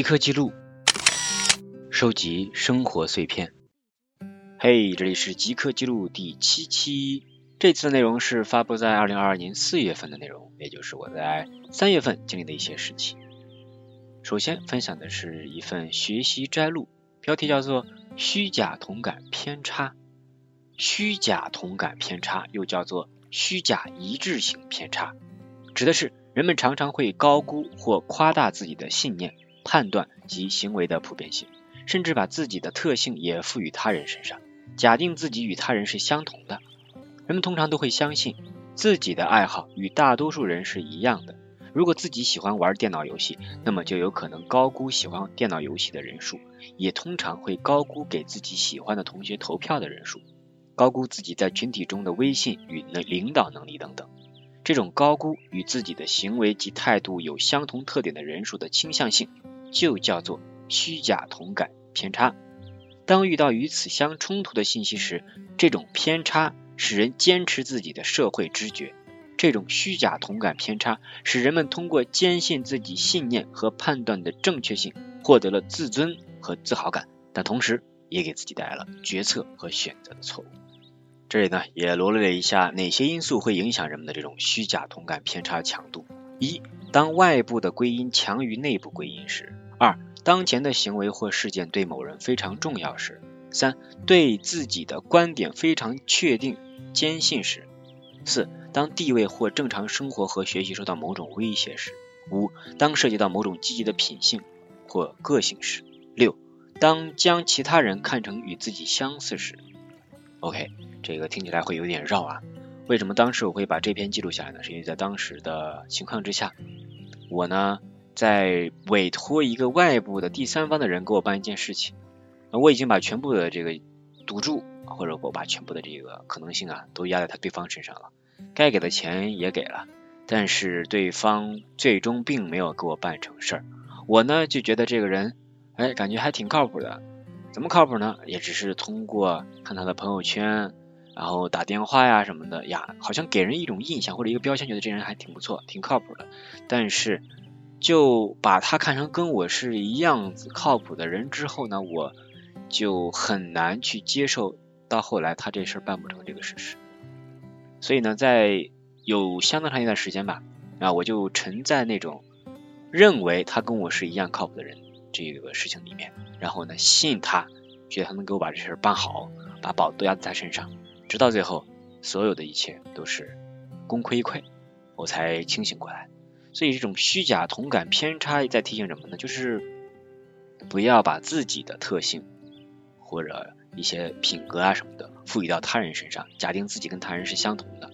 即刻记录，收集生活碎片。嘿，这里是即刻记录第七期。这次的内容是发布在二零二二年四月份的内容，也就是我在三月份经历的一些事情。首先分享的是一份学习摘录，标题叫做“虚假同感偏差”。虚假同感偏差又叫做虚假一致性偏差，指的是人们常常会高估或夸大自己的信念、判断及行为的普遍性，甚至把自己的特性也赋予他人身上，假定自己与他人是相同的。人们通常都会相信自己的爱好与大多数人是一样的。如果自己喜欢玩电脑游戏，那么就有可能高估喜欢电脑游戏的人数，也通常会高估给自己喜欢的同学投票的人数，高估自己在群体中的威信与能领导能力等等。这种高估与自己的行为及态度有相同特点的人数的倾向性，就叫做虚假同感偏差。当遇到与此相冲突的信息时，这种偏差。使人坚持自己的社会知觉，这种虚假同感偏差使人们通过坚信自己信念和判断的正确性，获得了自尊和自豪感，但同时也给自己带来了决策和选择的错误。这里呢也罗列了一下哪些因素会影响人们的这种虚假同感偏差强度：一、当外部的归因强于内部归因时；二、当前的行为或事件对某人非常重要时；三、对自己的观点非常确定。坚信时，四当地位或正常生活和学习受到某种威胁时，五当涉及到某种积极的品性或个性时，六当将其他人看成与自己相似时。OK，这个听起来会有点绕啊。为什么当时我会把这篇记录下来呢？是因为在当时的情况之下，我呢在委托一个外部的第三方的人给我办一件事情，那我已经把全部的这个赌注。或者我把全部的这个可能性啊都压在他对方身上了，该给的钱也给了，但是对方最终并没有给我办成事儿。我呢就觉得这个人，哎，感觉还挺靠谱的。怎么靠谱呢？也只是通过看他的朋友圈，然后打电话呀什么的呀，好像给人一种印象或者一个标签，觉得这人还挺不错，挺靠谱的。但是就把他看成跟我是一样子靠谱的人之后呢，我就很难去接受。到后来，他这事儿办不成这个事实，所以呢，在有相当长一段时间吧，啊，我就沉在那种认为他跟我是一样靠谱的人这个事情里面，然后呢，信他，觉得他能给我把这事儿办好，把宝都压在他身上，直到最后，所有的一切都是功亏一篑，我才清醒过来。所以，这种虚假同感偏差在提醒什么呢？就是不要把自己的特性或者一些品格啊什么的赋予到他人身上，假定自己跟他人是相同的，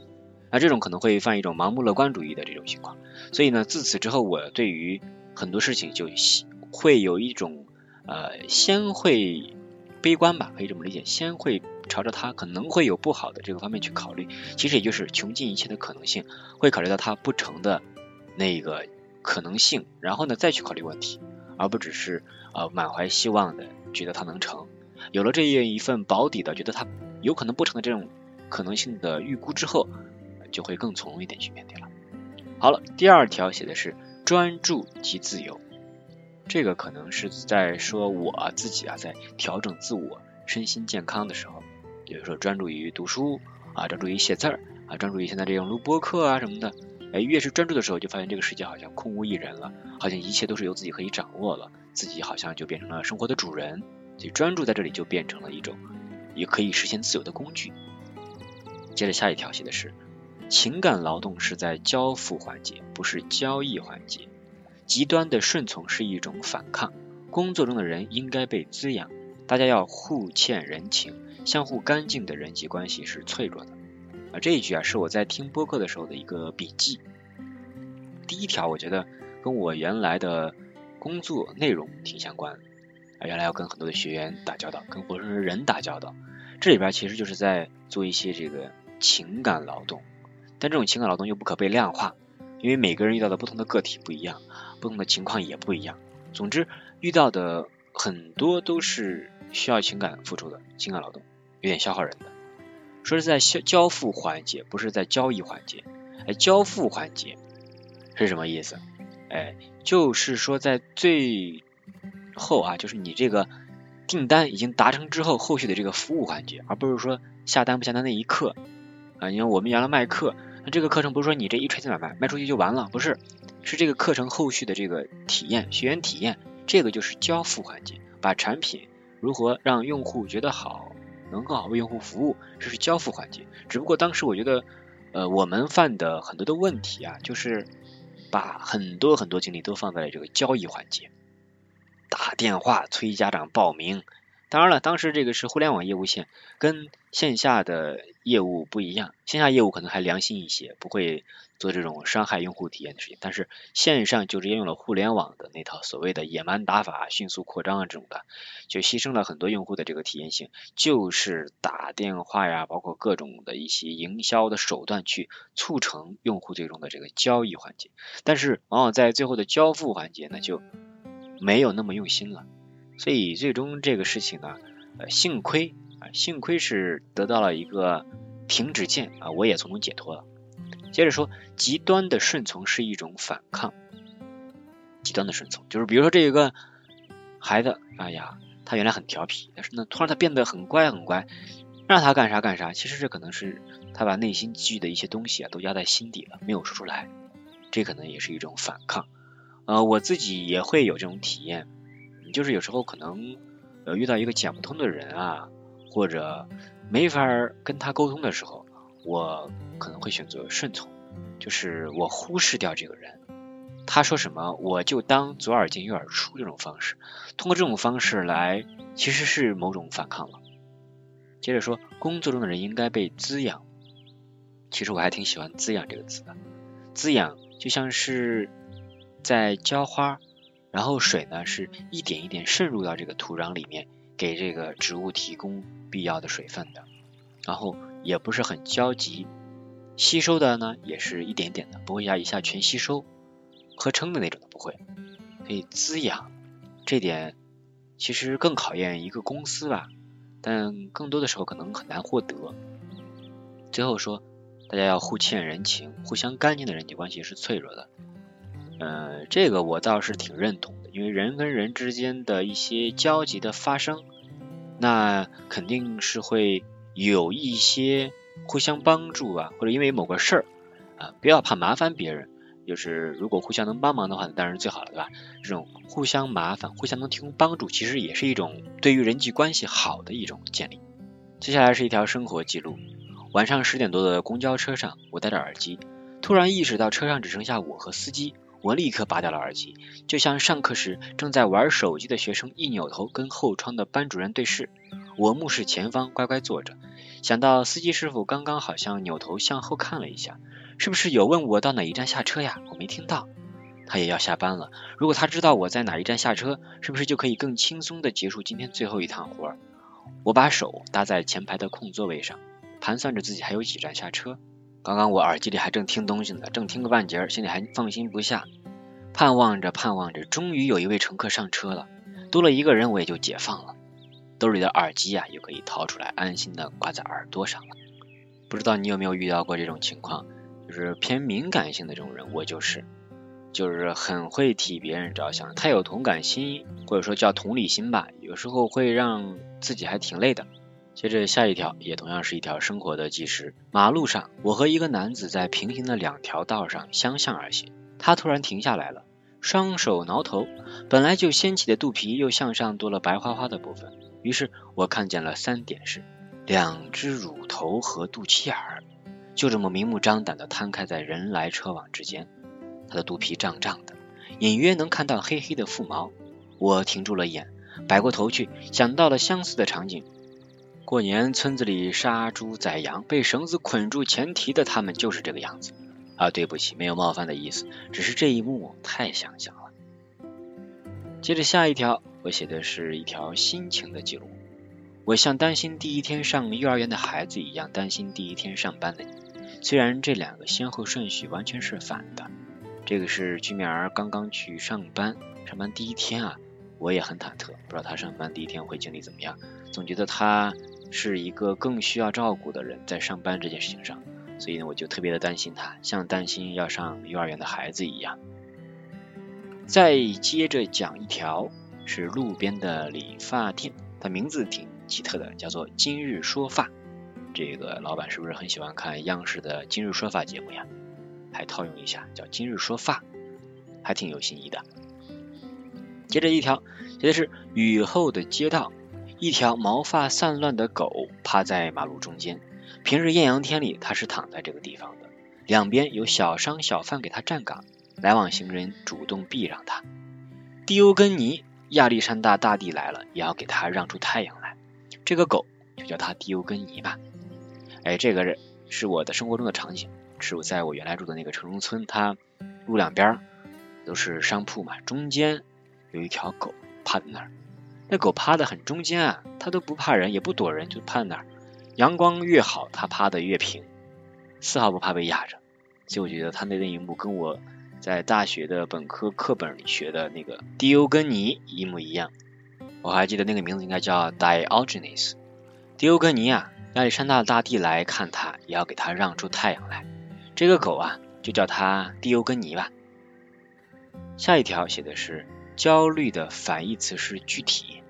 那这种可能会犯一种盲目乐观主义的这种情况。所以呢，自此之后，我对于很多事情就会有一种呃先会悲观吧，可以这么理解，先会朝着他可能会有不好的这个方面去考虑。其实也就是穷尽一切的可能性，会考虑到他不成的那个可能性，然后呢再去考虑问题，而不只是呃满怀希望的觉得它能成。有了这样一份保底的，觉得它有可能不成的这种可能性的预估之后，就会更从容一点去面对了。好了，第二条写的是专注及自由，这个可能是在说我自己啊，在调整自我身心健康的时候，比如说专注于读书啊，专注于写字儿啊，专注于现在这种录播课啊什么的。哎，越是专注的时候，就发现这个世界好像空无一人了，好像一切都是由自己可以掌握了，自己好像就变成了生活的主人。所以专注在这里就变成了一种也可以实现自由的工具。接着下一条写的是，情感劳动是在交付环节，不是交易环节。极端的顺从是一种反抗。工作中的人应该被滋养，大家要互欠人情，相互干净的人际关系是脆弱的。这一句啊是我在听播客的时候的一个笔记。第一条我觉得跟我原来的工作内容挺相关。啊，原来要跟很多的学员打交道，跟活生生人打交道，这里边其实就是在做一些这个情感劳动，但这种情感劳动又不可被量化，因为每个人遇到的不同的个体不一样，不同的情况也不一样。总之，遇到的很多都是需要情感付出的情感劳动，有点消耗人的。说是在交交付环节，不是在交易环节。哎，交付环节是什么意思？哎，就是说在最后啊，就是你这个订单已经达成之后，后续的这个服务环节，而不是说下单不下单那一刻啊。因为我们原来卖课，那这个课程不是说你这一锤子买卖卖出去就完了，不是，是这个课程后续的这个体验，学员体验，这个就是交付环节，把产品如何让用户觉得好，能更好为用户服务，这是交付环节。只不过当时我觉得，呃，我们犯的很多的问题啊，就是把很多很多精力都放在了这个交易环节。打电话催家长报名，当然了，当时这个是互联网业务线，跟线下的业务不一样。线下业务可能还良心一些，不会做这种伤害用户体验的事情。但是线上就直接用了互联网的那套所谓的野蛮打法、迅速扩张啊这种的，就牺牲了很多用户的这个体验性，就是打电话呀，包括各种的一些营销的手段去促成用户最终的这个交易环节。但是往往在最后的交付环节呢，就没有那么用心了，所以最终这个事情呢，呃，幸亏啊，幸亏是得到了一个停止键啊，我也从中解脱了。接着说，极端的顺从是一种反抗，极端的顺从就是比如说这一个孩子，哎呀，他原来很调皮，但是呢，突然他变得很乖很乖，让他干啥干啥，其实这可能是他把内心积聚的一些东西啊，都压在心底了，没有说出来，这可能也是一种反抗。呃，我自己也会有这种体验，就是有时候可能呃遇到一个讲不通的人啊，或者没法跟他沟通的时候，我可能会选择顺从，就是我忽视掉这个人，他说什么我就当左耳进右耳出这种方式，通过这种方式来其实是某种反抗了。接着说，工作中的人应该被滋养，其实我还挺喜欢滋养这个词的，滋养就像是。在浇花，然后水呢是一点一点渗入到这个土壤里面，给这个植物提供必要的水分的。然后也不是很焦急，吸收的呢也是一点点的，不会一下一下全吸收，合成的那种的不会。可以滋养，这点其实更考验一个公司吧，但更多的时候可能很难获得。最后说，大家要互欠人情，互相干净的人际关系是脆弱的。呃，这个我倒是挺认同的，因为人跟人之间的一些交集的发生，那肯定是会有一些互相帮助啊，或者因为某个事儿啊，不要怕麻烦别人，就是如果互相能帮忙的话，当然最好了，对吧？这种互相麻烦、互相能提供帮助，其实也是一种对于人际关系好的一种建立。接下来是一条生活记录，晚上十点多的公交车上，我戴着耳机，突然意识到车上只剩下我和司机。我立刻拔掉了耳机，就像上课时正在玩手机的学生一扭头跟后窗的班主任对视。我目视前方，乖乖坐着。想到司机师傅刚刚好像扭头向后看了一下，是不是有问我到哪一站下车呀？我没听到。他也要下班了，如果他知道我在哪一站下车，是不是就可以更轻松的结束今天最后一趟活？我把手搭在前排的空座位上，盘算着自己还有几站下车。刚刚我耳机里还正听东西呢，正听个半截，心里还放心不下，盼望着盼望着，终于有一位乘客上车了，多了一个人我也就解放了，兜里的耳机呀又可以掏出来，安心的挂在耳朵上了。不知道你有没有遇到过这种情况，就是偏敏感性的这种人，我就是，就是很会替别人着想，太有同感心，或者说叫同理心吧，有时候会让自己还挺累的。接着下一条也同样是一条生活的纪实。马路上，我和一个男子在平行的两条道上相向而行。他突然停下来了，双手挠头，本来就掀起的肚皮又向上多了白花花的部分。于是我看见了三点式：两只乳头和肚脐眼儿，就这么明目张胆的摊开在人来车往之间。他的肚皮胀胀的，隐约能看到黑黑的腹毛。我停住了眼，摆过头去，想到了相似的场景。过年村子里杀猪宰羊，被绳子捆住前蹄的他们就是这个样子啊！对不起，没有冒犯的意思，只是这一幕太想象了。接着下一条，我写的是一条心情的记录。我像担心第一天上幼儿园的孩子一样担心第一天上班的你。虽然这两个先后顺序完全是反的。这个是居民儿刚刚去上班，上班第一天啊，我也很忐忑，不知道他上班第一天会经历怎么样，总觉得他。是一个更需要照顾的人，在上班这件事情上，所以呢，我就特别的担心他，像担心要上幼儿园的孩子一样。再接着讲一条，是路边的理发店，它名字挺奇特的，叫做今日说发。这个老板是不是很喜欢看央视的今日说发节目呀？还套用一下，叫今日说发，还挺有新意的。接着一条，写的是雨后的街道，一条毛发散乱的狗趴在马路中间。平日艳阳天里，它是躺在这个地方的，两边有小商小贩给它站岗，来往行人主动避让它。迪欧根尼，亚历山大大帝来了，也要给他让出太阳来。这个狗就叫它迪欧根尼吧。哎，这个人是我的生活中的场景，是我在我原来住的那个城中村，它路两边都是商铺嘛，中间。有一条狗趴在那儿，那狗趴的很中间啊，它都不怕人，也不躲人，就趴在那儿。阳光越好，它趴的越平，丝毫不怕被压着。所以我觉得它那那一幕跟我在大学的本科课本里学的那个迪欧根尼一模一样。我还记得那个名字应该叫 Diogenes。迪欧根尼啊，亚历山大大帝来看他，也要给他让出太阳来。这个狗啊，就叫它迪欧根尼吧。下一条写的是。焦虑的反义词是具体，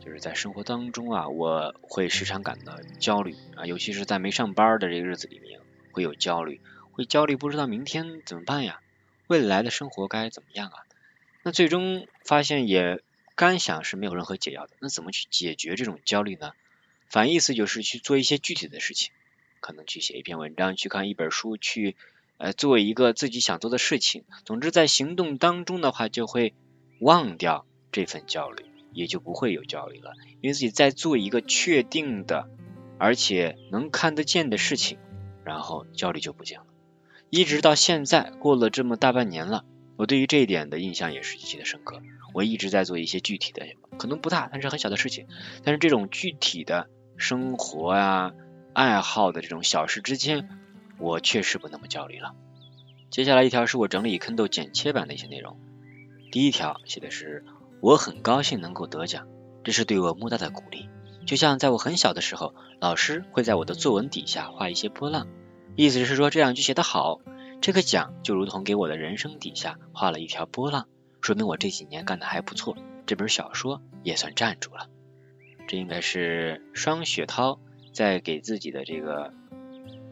就是在生活当中啊，我会时常感到焦虑啊，尤其是在没上班的这个日子里面，会有焦虑，会焦虑不知道明天怎么办呀，未来的生活该怎么样啊？那最终发现也干想是没有任何解药的，那怎么去解决这种焦虑呢？反义词就是去做一些具体的事情，可能去写一篇文章，去看一本书，去呃做一个自己想做的事情，总之在行动当中的话就会。忘掉这份焦虑，也就不会有焦虑了。因为自己在做一个确定的，而且能看得见的事情，然后焦虑就不见了。一直到现在，过了这么大半年了，我对于这一点的印象也是极其的深刻。我一直在做一些具体的，可能不大，但是很小的事情。但是这种具体的生活啊、爱好的这种小事之间，我确实不那么焦虑了。接下来一条是我整理坑豆剪切版的一些内容。第一条写的是我很高兴能够得奖，这是对我莫大的鼓励。就像在我很小的时候，老师会在我的作文底下画一些波浪，意思是说这两句写得好，这个奖就如同给我的人生底下画了一条波浪，说明我这几年干得还不错，这本小说也算站住了。这应该是双雪涛在给自己的这个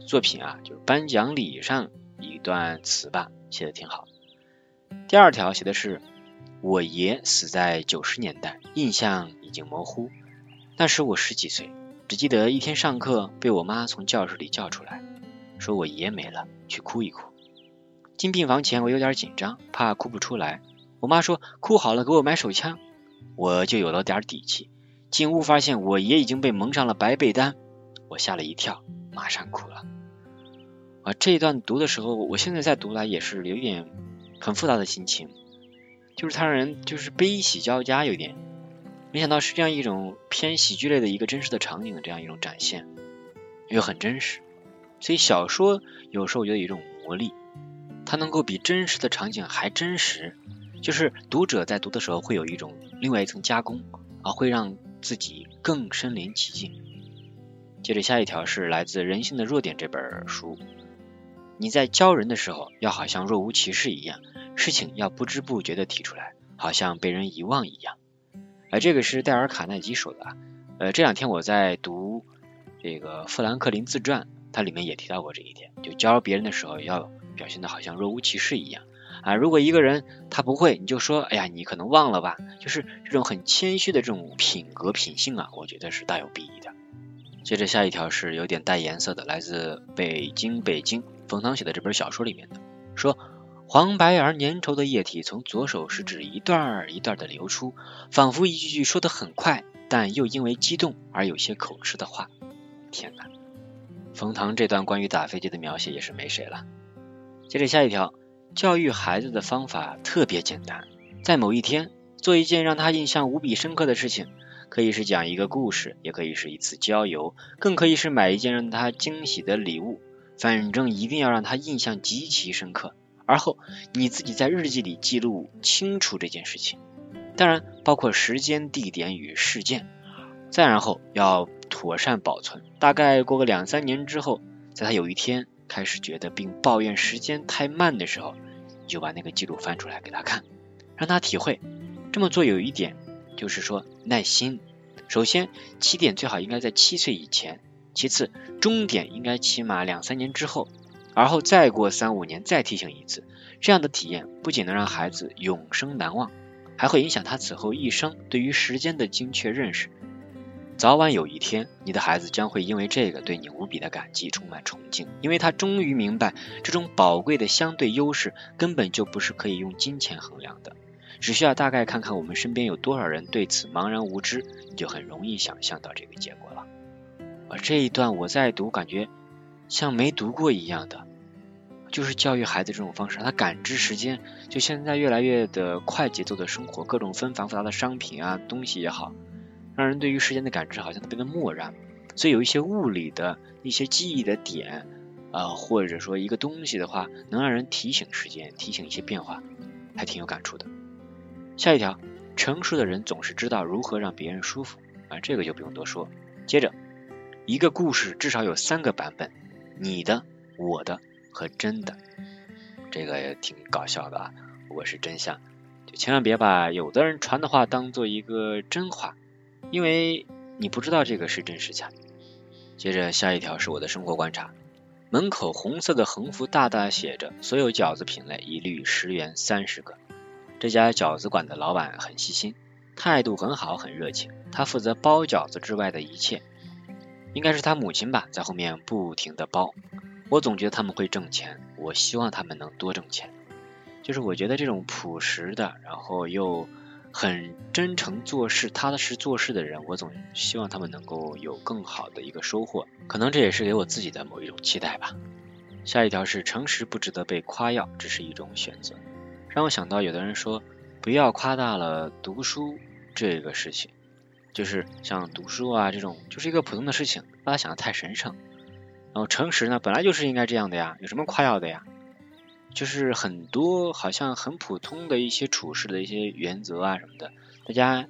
作品啊，就是颁奖礼上一段词吧，写的挺好。第二条写的是，我爷死在九十年代，印象已经模糊。那时我十几岁，只记得一天上课被我妈从教室里叫出来，说我爷没了，去哭一哭。进病房前我有点紧张，怕哭不出来。我妈说哭好了给我买手枪，我就有了点底气。进屋发现我爷已经被蒙上了白被单，我吓了一跳，马上哭了。啊，这一段读的时候，我现在再读来也是有点。很复杂的心情，就是他让人就是悲喜交加，有点没想到是这样一种偏喜剧类的一个真实的场景的这样一种展现，又很真实。所以小说有时候有一种魔力，它能够比真实的场景还真实，就是读者在读的时候会有一种另外一层加工啊，会让自己更身临其境。接着下一条是来自《人性的弱点》这本书。你在教人的时候，要好像若无其事一样，事情要不知不觉的提出来，好像被人遗忘一样。而这个是戴尔·卡耐基说的啊。呃，这两天我在读这个《富兰克林自传》，它里面也提到过这一点，就教别人的时候要表现的好像若无其事一样啊。如果一个人他不会，你就说，哎呀，你可能忘了吧，就是这种很谦虚的这种品格品性啊，我觉得是大有裨益的。接着下一条是有点带颜色的，来自北京，北京。冯唐写的这本小说里面的说，黄白而粘稠的液体从左手食指一段一段的流出，仿佛一句句说的很快，但又因为激动而有些口吃的话。天哪，冯唐这段关于打飞机的描写也是没谁了。接着下一条，教育孩子的方法特别简单，在某一天做一件让他印象无比深刻的事情，可以是讲一个故事，也可以是一次郊游，更可以是买一件让他惊喜的礼物。反正一定要让他印象极其深刻，而后你自己在日记里记录清楚这件事情，当然包括时间、地点与事件。再然后要妥善保存，大概过个两三年之后，在他有一天开始觉得并抱怨时间太慢的时候，就把那个记录翻出来给他看，让他体会这么做有一点就是说耐心。首先，起点最好应该在七岁以前；其次，终点应该起码两三年之后，而后再过三五年再提醒一次。这样的体验不仅能让孩子永生难忘，还会影响他此后一生对于时间的精确认识。早晚有一天，你的孩子将会因为这个对你无比的感激，充满崇敬，因为他终于明白，这种宝贵的相对优势根本就不是可以用金钱衡量的。只需要大概看看我们身边有多少人对此茫然无知，你就很容易想象到这个结果了。而这一段我在读，感觉像没读过一样的，就是教育孩子这种方式，让他感知时间。就现在越来越的快节奏的生活，各种纷繁复杂的商品啊东西也好，让人对于时间的感知好像特别的漠然。所以有一些物理的一些记忆的点啊，或者说一个东西的话，能让人提醒时间，提醒一些变化，还挺有感触的。下一条，成熟的人总是知道如何让别人舒服啊，这个就不用多说。接着，一个故事至少有三个版本，你的、我的和真的，这个也挺搞笑的啊。不过是真相，就千万别把有的人传的话当做一个真话，因为你不知道这个是真是假。接着下一条是我的生活观察，门口红色的横幅大大写着：所有饺子品类一律十元三十个。这家饺子馆的老板很细心，态度很好，很热情。他负责包饺子之外的一切，应该是他母亲吧，在后面不停的包。我总觉得他们会挣钱，我希望他们能多挣钱。就是我觉得这种朴实的，然后又很真诚做事、踏踏实做事的人，我总希望他们能够有更好的一个收获。可能这也是给我自己的某一种期待吧。下一条是诚实不值得被夸耀，只是一种选择。让我想到，有的人说不要夸大了读书这个事情，就是像读书啊这种，就是一个普通的事情，把它想的太神圣。然后诚实呢，本来就是应该这样的呀，有什么夸耀的呀？就是很多好像很普通的一些处事的一些原则啊什么的，大家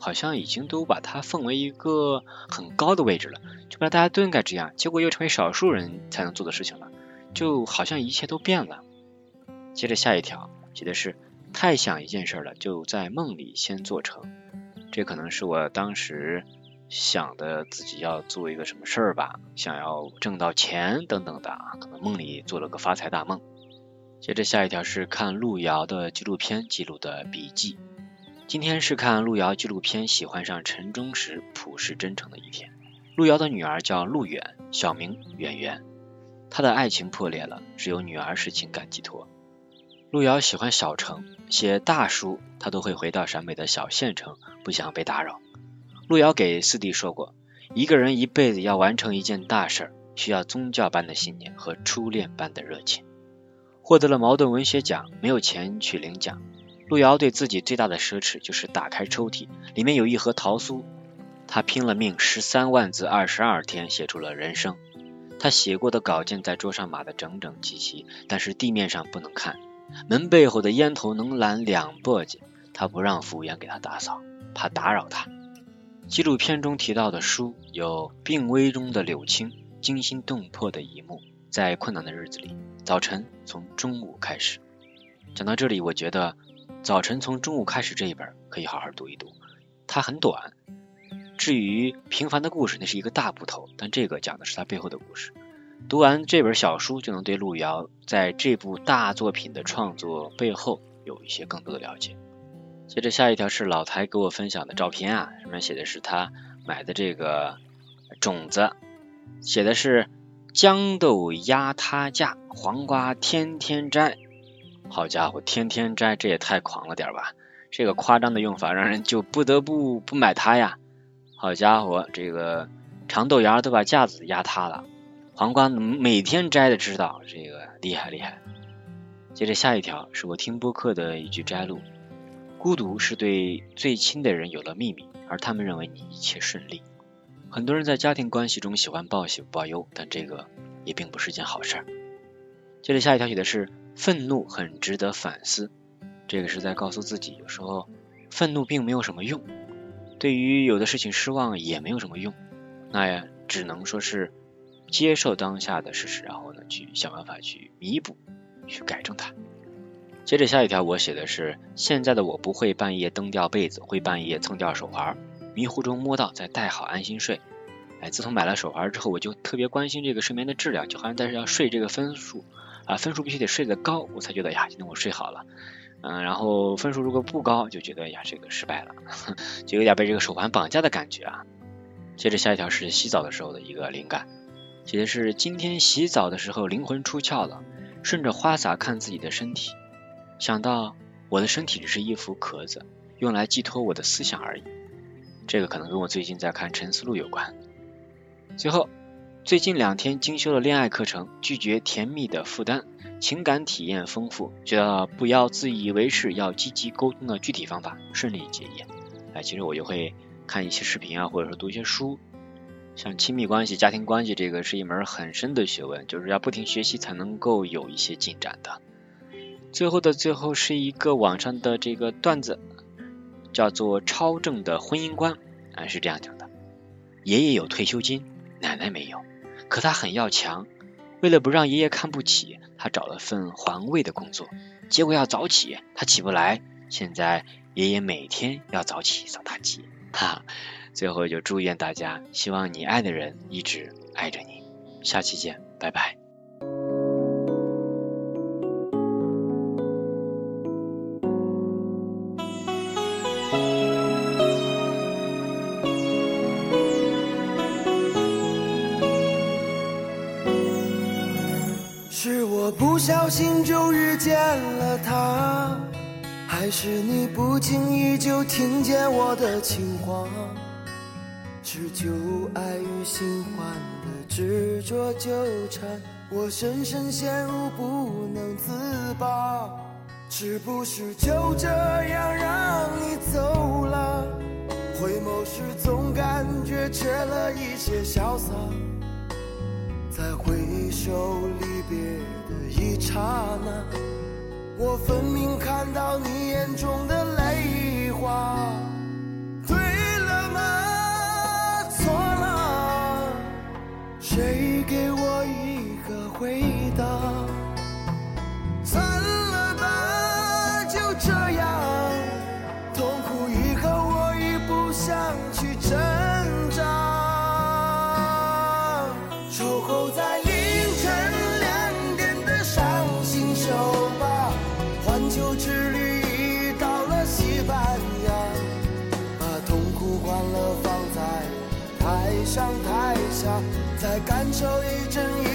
好像已经都把它奉为一个很高的位置了，就把大家都应该这样，结果又成为少数人才能做的事情了，就好像一切都变了。接着下一条。写的是太想一件事了，就在梦里先做成。这可能是我当时想的自己要做一个什么事儿吧，想要挣到钱等等的啊，可能梦里做了个发财大梦。接着下一条是看路遥的纪录片记录的笔记。今天是看路遥纪录片喜欢上陈忠实朴实真诚的一天。路遥的女儿叫路远，小名远远。他的爱情破裂了，只有女儿是情感寄托。路遥喜欢小城，写大书他都会回到陕北的小县城，不想被打扰。路遥给四弟说过，一个人一辈子要完成一件大事儿，需要宗教般的信念和初恋般的热情。获得了茅盾文学奖，没有钱去领奖。路遥对自己最大的奢侈就是打开抽屉，里面有一盒桃酥。他拼了命，十三万字，二十二天写出了人生。他写过的稿件在桌上码得整整齐齐，但是地面上不能看。门背后的烟头能拦两簸箕，他不让服务员给他打扫，怕打扰他。纪录片中提到的书有病危中的柳青，惊心动魄的一幕，在困难的日子里，早晨从中午开始。讲到这里，我觉得早晨从中午开始这一本可以好好读一读，它很短。至于平凡的故事，那是一个大部头，但这个讲的是他背后的故事。读完这本小书，就能对路遥在这部大作品的创作背后有一些更多的了解。接着下一条是老台给我分享的照片啊，上面写的是他买的这个种子，写的是豇豆压塌架，黄瓜天天摘。好家伙，天天摘，这也太狂了点吧！这个夸张的用法让人就不得不不买它呀。好家伙，这个长豆芽都把架子压塌了。黄瓜每天摘的，知道这个厉害厉害。接着下一条是我听播客的一句摘录：孤独是对最亲的人有了秘密，而他们认为你一切顺利。很多人在家庭关系中喜欢报喜不报忧，但这个也并不是件好事。接着下一条写的是愤怒很值得反思，这个是在告诉自己，有时候愤怒并没有什么用，对于有的事情失望也没有什么用，那也只能说是。接受当下的事实，然后呢，去想办法去弥补，去改正它。接着下一条我写的是，现在的我不会半夜蹬掉被子，会半夜蹭掉手环，迷糊中摸到再戴好安心睡。哎，自从买了手环之后，我就特别关心这个睡眠的质量，就好像但是要睡这个分数啊，分数必须得睡得高，我才觉得呀，今天我睡好了。嗯，然后分数如果不高，就觉得呀这个失败了，就有点被这个手环绑架的感觉啊。接着下一条是洗澡的时候的一个灵感，写的是今天洗澡的时候灵魂出窍了，顺着花洒看自己的身体，想到我的身体只是一副壳子，用来寄托我的思想而已。这个可能跟我最近在看《沉思录》有关。最后，最近两天精修了恋爱课程，拒绝甜蜜的负担。情感体验丰富，学到了不要自以为是，要积极沟通的具体方法，顺利结业。哎，其实我就会看一些视频啊，或者说读一些书。像亲密关系、家庭关系，这个是一门很深的学问，就是要不停学习才能够有一些进展的。最后的最后是一个网上的这个段子，叫做“超正的婚姻观”，啊是这样讲的：爷爷有退休金，奶奶没有，可他很要强。为了不让爷爷看不起，他找了份环卫的工作，结果要早起，他起不来。现在爷爷每天要早起扫大街。哈，最后就祝愿大家，希望你爱的人一直爱着你。下期见，拜拜。不小心就遇见了他，还是你不经意就听见我的情话？是旧爱与新欢的执着纠缠，我深深陷入不能自拔。是不是就这样让你走了？回眸时总感觉缺了一些潇洒。再回首离别一刹那，我分明看到你眼中的泪花。对了吗？错了？谁给我一个回答？感受一阵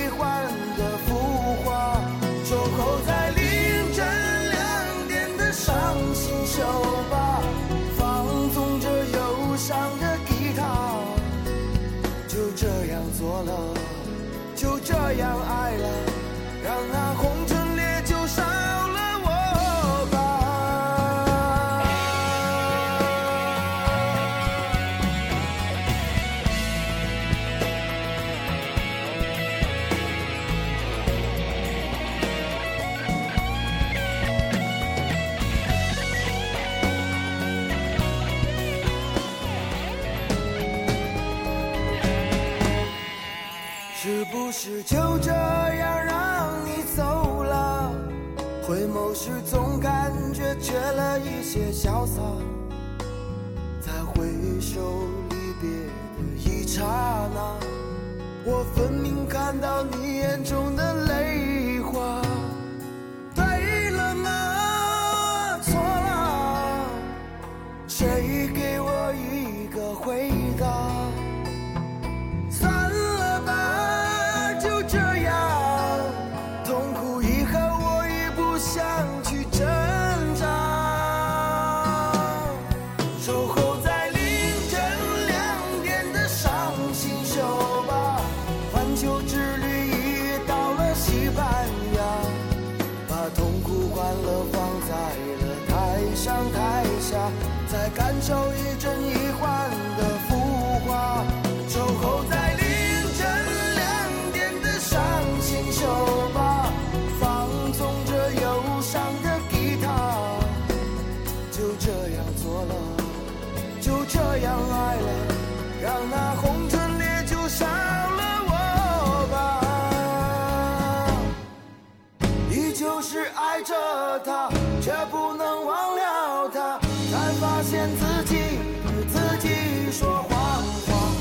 他却不能忘了他但发现自己对自己说谎话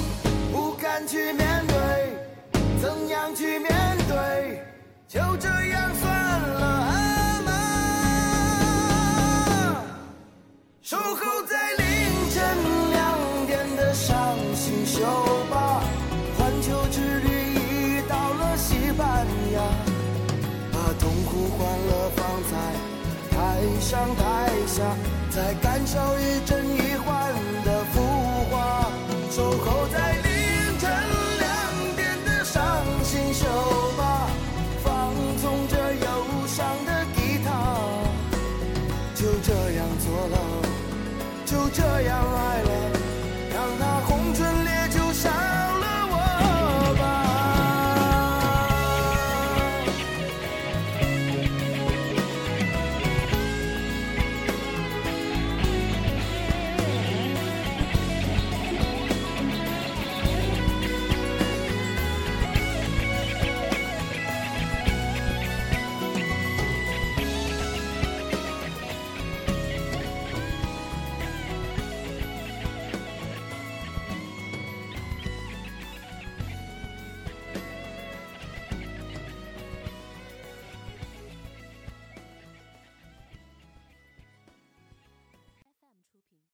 不敢去面对怎样去面对就这样算了啊吗守候在上台下，在感受一真一幻的浮华。守候在凌晨两点的伤心酒吧，放纵着忧伤的吉他，就这样做了。就这样爱了